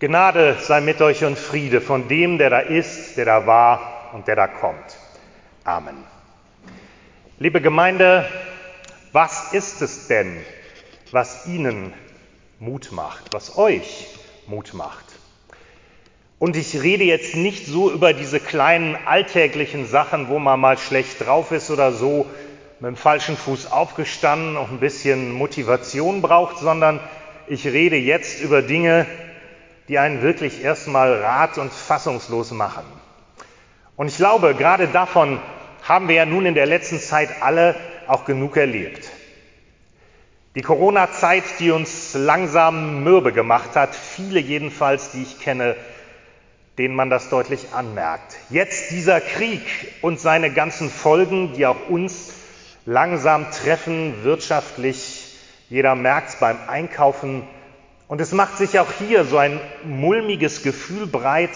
Gnade sei mit euch und Friede von dem, der da ist, der da war und der da kommt. Amen. Liebe Gemeinde, was ist es denn, was Ihnen Mut macht, was euch Mut macht? Und ich rede jetzt nicht so über diese kleinen alltäglichen Sachen, wo man mal schlecht drauf ist oder so, mit dem falschen Fuß aufgestanden und ein bisschen Motivation braucht, sondern ich rede jetzt über Dinge, die einen wirklich erstmal rat- und fassungslos machen. Und ich glaube, gerade davon haben wir ja nun in der letzten Zeit alle auch genug erlebt. Die Corona-Zeit, die uns langsam mürbe gemacht hat, viele jedenfalls, die ich kenne, denen man das deutlich anmerkt. Jetzt dieser Krieg und seine ganzen Folgen, die auch uns langsam treffen, wirtschaftlich. Jeder merkt es beim Einkaufen. Und es macht sich auch hier so ein mulmiges Gefühl breit,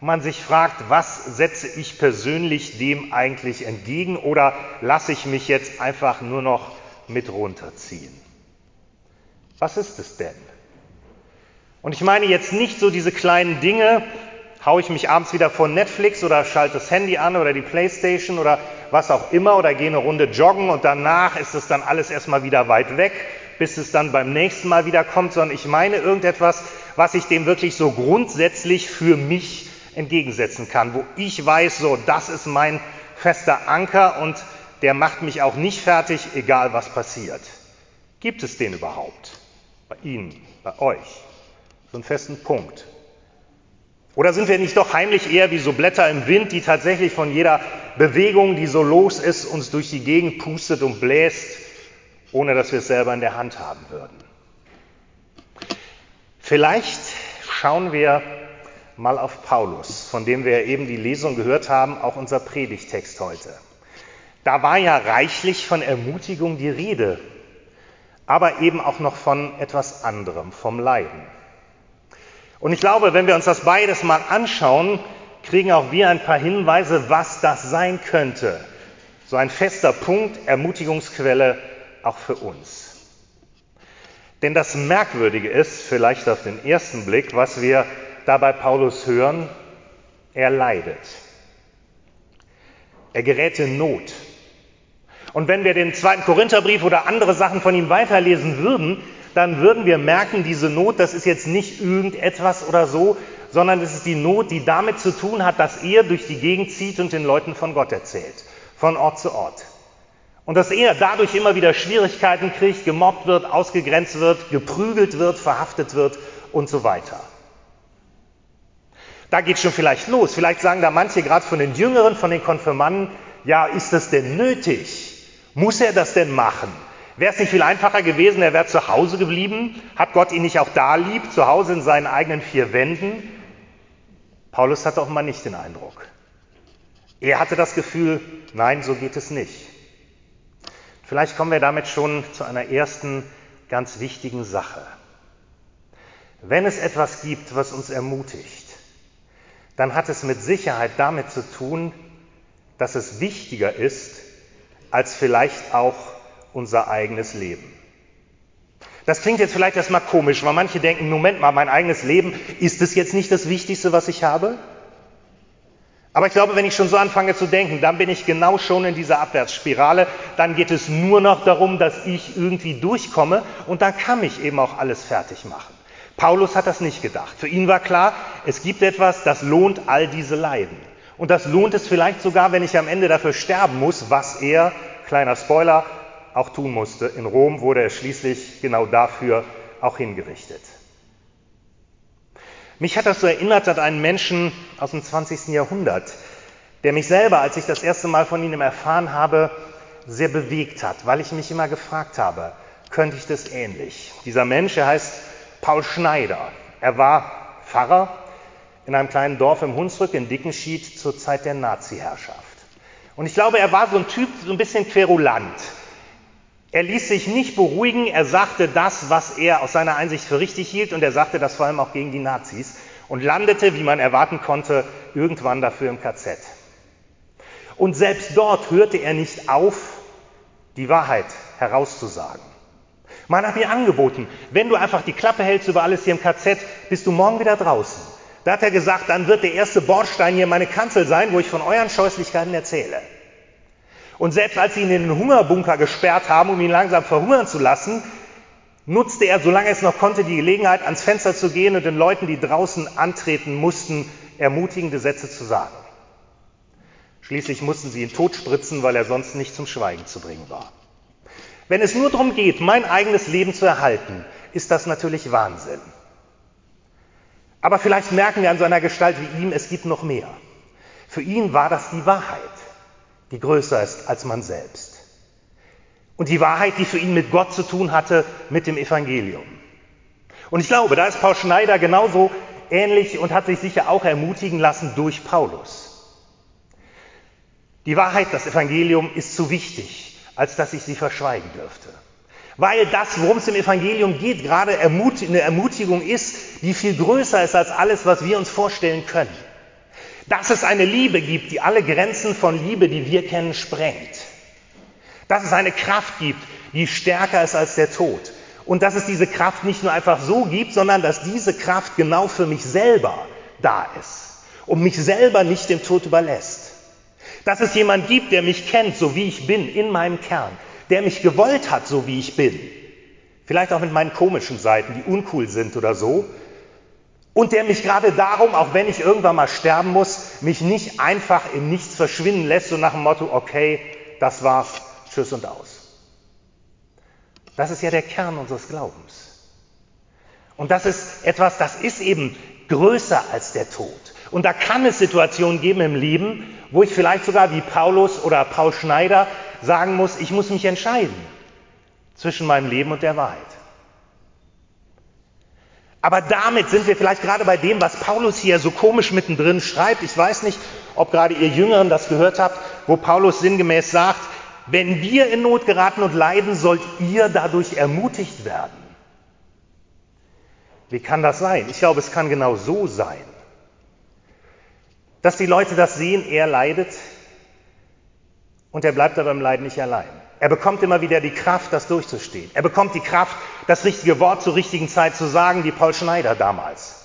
man sich fragt, was setze ich persönlich dem eigentlich entgegen oder lasse ich mich jetzt einfach nur noch mit runterziehen? Was ist es denn? Und ich meine jetzt nicht so diese kleinen Dinge, haue ich mich abends wieder vor Netflix oder schalte das Handy an oder die Playstation oder was auch immer oder gehe eine Runde joggen und danach ist es dann alles erstmal wieder weit weg, bis es dann beim nächsten Mal wieder kommt, sondern ich meine irgendetwas, was ich dem wirklich so grundsätzlich für mich entgegensetzen kann, wo ich weiß, so, das ist mein fester Anker und der macht mich auch nicht fertig, egal was passiert. Gibt es den überhaupt? Bei Ihnen, bei euch? So einen festen Punkt. Oder sind wir nicht doch heimlich eher wie so Blätter im Wind, die tatsächlich von jeder Bewegung, die so los ist, uns durch die Gegend pustet und bläst, ohne dass wir es selber in der Hand haben würden? Vielleicht schauen wir mal auf Paulus, von dem wir eben die Lesung gehört haben, auch unser Predigtext heute. Da war ja reichlich von Ermutigung die Rede, aber eben auch noch von etwas anderem, vom Leiden. Und ich glaube, wenn wir uns das beides mal anschauen, kriegen auch wir ein paar Hinweise, was das sein könnte. So ein fester Punkt, Ermutigungsquelle auch für uns. Denn das Merkwürdige ist, vielleicht auf den ersten Blick, was wir da bei Paulus hören, er leidet. Er gerät in Not. Und wenn wir den zweiten Korintherbrief oder andere Sachen von ihm weiterlesen würden, dann würden wir merken, diese Not, das ist jetzt nicht irgendetwas oder so, sondern es ist die Not, die damit zu tun hat, dass er durch die Gegend zieht und den Leuten von Gott erzählt, von Ort zu Ort. Und dass er dadurch immer wieder Schwierigkeiten kriegt, gemobbt wird, ausgegrenzt wird, geprügelt wird, verhaftet wird und so weiter. Da geht schon vielleicht los. Vielleicht sagen da manche, gerade von den Jüngeren, von den Konfirmanden, ja, ist das denn nötig? Muss er das denn machen? Wäre es nicht viel einfacher gewesen, er wäre zu Hause geblieben? Hat Gott ihn nicht auch da lieb, zu Hause in seinen eigenen vier Wänden? Paulus hatte offenbar nicht den Eindruck. Er hatte das Gefühl, nein, so geht es nicht. Vielleicht kommen wir damit schon zu einer ersten ganz wichtigen Sache. Wenn es etwas gibt, was uns ermutigt, dann hat es mit Sicherheit damit zu tun, dass es wichtiger ist als vielleicht auch unser eigenes Leben. Das klingt jetzt vielleicht erstmal komisch, weil manche denken, Moment mal, mein eigenes Leben, ist es jetzt nicht das Wichtigste, was ich habe? Aber ich glaube, wenn ich schon so anfange zu denken, dann bin ich genau schon in dieser Abwärtsspirale. Dann geht es nur noch darum, dass ich irgendwie durchkomme und dann kann ich eben auch alles fertig machen. Paulus hat das nicht gedacht. Für ihn war klar, es gibt etwas, das lohnt all diese Leiden. Und das lohnt es vielleicht sogar, wenn ich am Ende dafür sterben muss, was er, kleiner Spoiler, auch tun musste. In Rom wurde er schließlich genau dafür auch hingerichtet. Mich hat das so erinnert an einen Menschen aus dem 20. Jahrhundert, der mich selber, als ich das erste Mal von ihm erfahren habe, sehr bewegt hat, weil ich mich immer gefragt habe, könnte ich das ähnlich? Dieser Mensch, er heißt Paul Schneider. Er war Pfarrer in einem kleinen Dorf im Hunsrück in Dickenschied zur Zeit der Nazi-Herrschaft. Und ich glaube, er war so ein Typ, so ein bisschen querulant. Er ließ sich nicht beruhigen, er sagte das, was er aus seiner Einsicht für richtig hielt und er sagte das vor allem auch gegen die Nazis und landete, wie man erwarten konnte, irgendwann dafür im KZ. Und selbst dort hörte er nicht auf, die Wahrheit herauszusagen. Man hat mir angeboten, wenn du einfach die Klappe hältst über alles hier im KZ, bist du morgen wieder draußen. Da hat er gesagt, dann wird der erste Bordstein hier meine Kanzel sein, wo ich von euren Scheußlichkeiten erzähle. Und selbst als sie ihn in den Hungerbunker gesperrt haben, um ihn langsam verhungern zu lassen, nutzte er, solange es noch konnte, die Gelegenheit, ans Fenster zu gehen und den Leuten, die draußen antreten mussten, ermutigende Sätze zu sagen. Schließlich mussten sie ihn totspritzen, weil er sonst nicht zum Schweigen zu bringen war. Wenn es nur darum geht, mein eigenes Leben zu erhalten, ist das natürlich Wahnsinn. Aber vielleicht merken wir an so einer Gestalt wie ihm, es gibt noch mehr. Für ihn war das die Wahrheit, die größer ist als man selbst. Und die Wahrheit, die für ihn mit Gott zu tun hatte, mit dem Evangelium. Und ich glaube, da ist Paul Schneider genauso ähnlich und hat sich sicher auch ermutigen lassen durch Paulus. Die Wahrheit, das Evangelium ist zu wichtig, als dass ich sie verschweigen dürfte. Weil das, worum es im Evangelium geht, gerade eine Ermutigung ist, die viel größer ist als alles, was wir uns vorstellen können. Dass es eine Liebe gibt, die alle Grenzen von Liebe, die wir kennen, sprengt. Dass es eine Kraft gibt, die stärker ist als der Tod. Und dass es diese Kraft nicht nur einfach so gibt, sondern dass diese Kraft genau für mich selber da ist und mich selber nicht dem Tod überlässt. Dass es jemand gibt, der mich kennt, so wie ich bin, in meinem Kern, der mich gewollt hat, so wie ich bin. Vielleicht auch mit meinen komischen Seiten, die uncool sind oder so. Und der mich gerade darum, auch wenn ich irgendwann mal sterben muss, mich nicht einfach im Nichts verschwinden lässt, so nach dem Motto, okay, das war's, tschüss und aus. Das ist ja der Kern unseres Glaubens. Und das ist etwas, das ist eben größer als der Tod. Und da kann es Situationen geben im Leben, wo ich vielleicht sogar wie Paulus oder Paul Schneider sagen muss, ich muss mich entscheiden zwischen meinem Leben und der Wahrheit. Aber damit sind wir vielleicht gerade bei dem, was Paulus hier so komisch mittendrin schreibt. Ich weiß nicht, ob gerade ihr Jüngeren das gehört habt, wo Paulus sinngemäß sagt, wenn wir in Not geraten und leiden, sollt ihr dadurch ermutigt werden. Wie kann das sein? Ich glaube, es kann genau so sein dass die Leute das sehen, er leidet und er bleibt aber im Leiden nicht allein. Er bekommt immer wieder die Kraft, das durchzustehen. Er bekommt die Kraft, das richtige Wort zur richtigen Zeit zu sagen, wie Paul Schneider damals.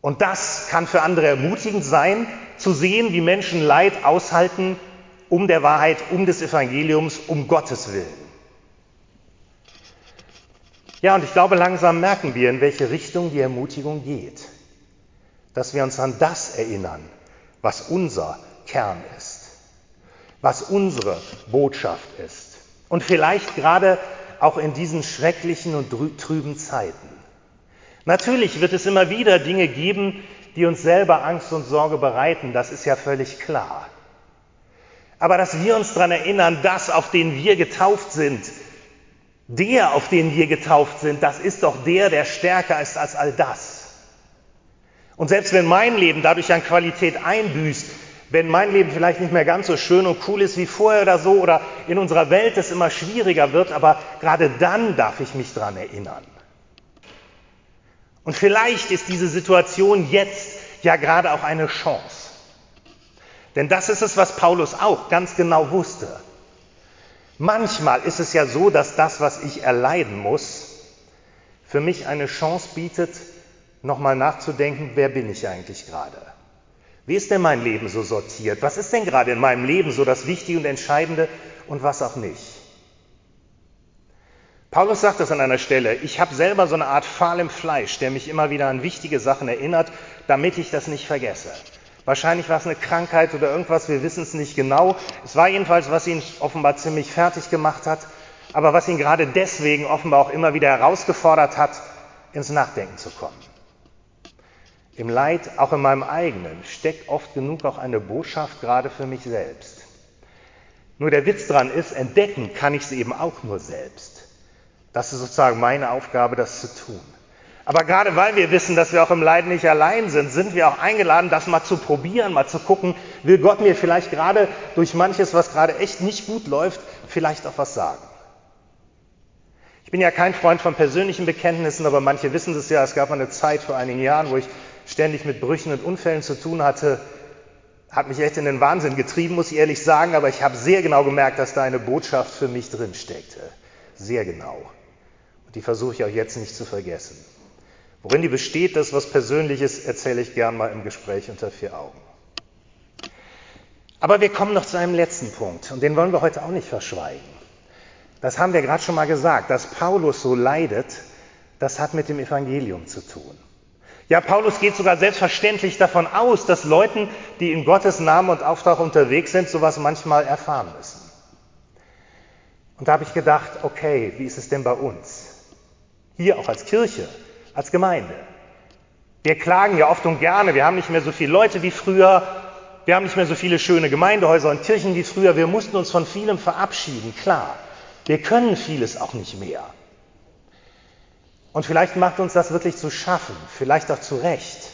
Und das kann für andere ermutigend sein, zu sehen, wie Menschen Leid aushalten, um der Wahrheit, um des Evangeliums, um Gottes Willen. Ja, und ich glaube, langsam merken wir, in welche Richtung die Ermutigung geht dass wir uns an das erinnern, was unser Kern ist, was unsere Botschaft ist. Und vielleicht gerade auch in diesen schrecklichen und trüben Zeiten. Natürlich wird es immer wieder Dinge geben, die uns selber Angst und Sorge bereiten, das ist ja völlig klar. Aber dass wir uns daran erinnern, das, auf den wir getauft sind, der, auf den wir getauft sind, das ist doch der, der stärker ist als all das. Und selbst wenn mein Leben dadurch an Qualität einbüßt, wenn mein Leben vielleicht nicht mehr ganz so schön und cool ist wie vorher oder so, oder in unserer Welt es immer schwieriger wird, aber gerade dann darf ich mich daran erinnern. Und vielleicht ist diese Situation jetzt ja gerade auch eine Chance. Denn das ist es, was Paulus auch ganz genau wusste. Manchmal ist es ja so, dass das, was ich erleiden muss, für mich eine Chance bietet, nochmal nachzudenken, wer bin ich eigentlich gerade? Wie ist denn mein Leben so sortiert? Was ist denn gerade in meinem Leben so das Wichtige und Entscheidende und was auch nicht? Paulus sagt das an einer Stelle, ich habe selber so eine Art Pfahl im Fleisch, der mich immer wieder an wichtige Sachen erinnert, damit ich das nicht vergesse. Wahrscheinlich war es eine Krankheit oder irgendwas, wir wissen es nicht genau. Es war jedenfalls, was ihn offenbar ziemlich fertig gemacht hat, aber was ihn gerade deswegen offenbar auch immer wieder herausgefordert hat, ins Nachdenken zu kommen. Im Leid, auch in meinem eigenen, steckt oft genug auch eine Botschaft gerade für mich selbst. Nur der Witz dran ist, entdecken kann ich sie eben auch nur selbst. Das ist sozusagen meine Aufgabe, das zu tun. Aber gerade weil wir wissen, dass wir auch im Leiden nicht allein sind, sind wir auch eingeladen, das mal zu probieren, mal zu gucken, will Gott mir vielleicht gerade durch manches, was gerade echt nicht gut läuft, vielleicht auch was sagen. Ich bin ja kein Freund von persönlichen Bekenntnissen, aber manche wissen es ja. Es gab mal eine Zeit vor einigen Jahren, wo ich ständig mit Brüchen und Unfällen zu tun hatte, hat mich echt in den Wahnsinn getrieben, muss ich ehrlich sagen, aber ich habe sehr genau gemerkt, dass da eine Botschaft für mich drin steckte. Sehr genau. Und die versuche ich auch jetzt nicht zu vergessen. Worin die besteht, das was Persönliches, erzähle ich gern mal im Gespräch unter vier Augen. Aber wir kommen noch zu einem letzten Punkt und den wollen wir heute auch nicht verschweigen. Das haben wir gerade schon mal gesagt, dass Paulus so leidet, das hat mit dem Evangelium zu tun. Ja, Paulus geht sogar selbstverständlich davon aus, dass Leuten, die in Gottes Namen und Auftrag unterwegs sind, sowas manchmal erfahren müssen. Und da habe ich gedacht, okay, wie ist es denn bei uns? Hier auch als Kirche, als Gemeinde. Wir klagen ja oft und gerne, wir haben nicht mehr so viele Leute wie früher, wir haben nicht mehr so viele schöne Gemeindehäuser und Kirchen wie früher, wir mussten uns von vielem verabschieden, klar. Wir können vieles auch nicht mehr. Und vielleicht macht uns das wirklich zu schaffen, vielleicht auch zu Recht.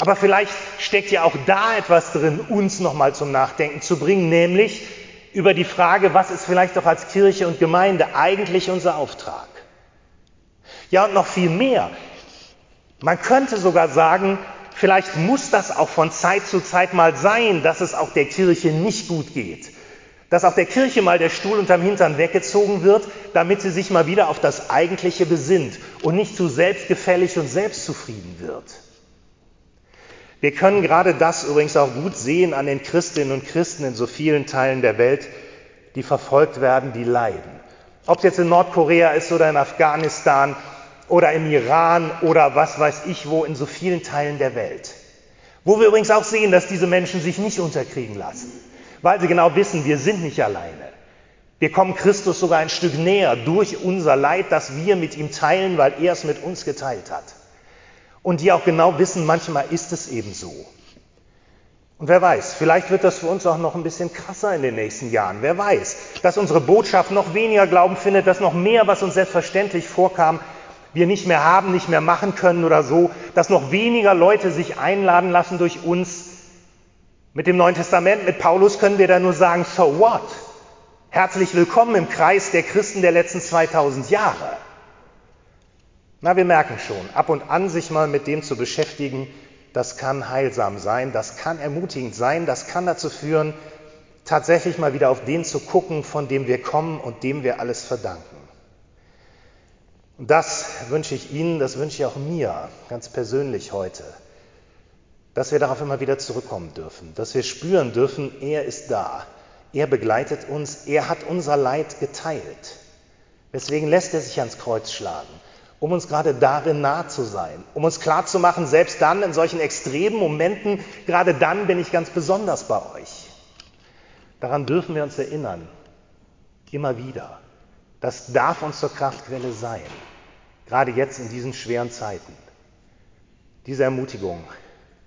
Aber vielleicht steckt ja auch da etwas drin, uns nochmal zum Nachdenken zu bringen, nämlich über die Frage, was ist vielleicht auch als Kirche und Gemeinde eigentlich unser Auftrag? Ja, und noch viel mehr. Man könnte sogar sagen, vielleicht muss das auch von Zeit zu Zeit mal sein, dass es auch der Kirche nicht gut geht dass auch der Kirche mal der Stuhl unterm Hintern weggezogen wird, damit sie sich mal wieder auf das Eigentliche besinnt und nicht zu selbstgefällig und selbstzufrieden wird. Wir können gerade das übrigens auch gut sehen an den Christinnen und Christen in so vielen Teilen der Welt, die verfolgt werden, die leiden. Ob es jetzt in Nordkorea ist oder in Afghanistan oder im Iran oder was weiß ich wo, in so vielen Teilen der Welt. Wo wir übrigens auch sehen, dass diese Menschen sich nicht unterkriegen lassen weil sie genau wissen, wir sind nicht alleine. Wir kommen Christus sogar ein Stück näher durch unser Leid, das wir mit ihm teilen, weil er es mit uns geteilt hat. Und die auch genau wissen, manchmal ist es eben so. Und wer weiß, vielleicht wird das für uns auch noch ein bisschen krasser in den nächsten Jahren. Wer weiß, dass unsere Botschaft noch weniger Glauben findet, dass noch mehr, was uns selbstverständlich vorkam, wir nicht mehr haben, nicht mehr machen können oder so, dass noch weniger Leute sich einladen lassen durch uns, mit dem Neuen Testament, mit Paulus können wir da nur sagen, so what? Herzlich willkommen im Kreis der Christen der letzten 2000 Jahre. Na, wir merken schon, ab und an sich mal mit dem zu beschäftigen, das kann heilsam sein, das kann ermutigend sein, das kann dazu führen, tatsächlich mal wieder auf den zu gucken, von dem wir kommen und dem wir alles verdanken. Und das wünsche ich Ihnen, das wünsche ich auch mir ganz persönlich heute dass wir darauf immer wieder zurückkommen dürfen, dass wir spüren dürfen, er ist da, er begleitet uns, er hat unser Leid geteilt. Deswegen lässt er sich ans Kreuz schlagen, um uns gerade darin nah zu sein, um uns klarzumachen, selbst dann in solchen extremen Momenten, gerade dann bin ich ganz besonders bei euch. Daran dürfen wir uns erinnern, immer wieder. Das darf uns zur Kraftquelle sein, gerade jetzt in diesen schweren Zeiten. Diese Ermutigung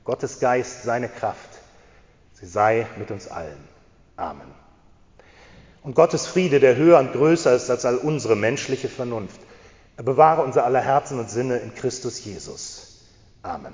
Gottes Geist, seine Kraft, sie sei mit uns allen. Amen. Und Gottes Friede, der höher und größer ist als all unsere menschliche Vernunft, er bewahre unser aller Herzen und Sinne in Christus Jesus. Amen.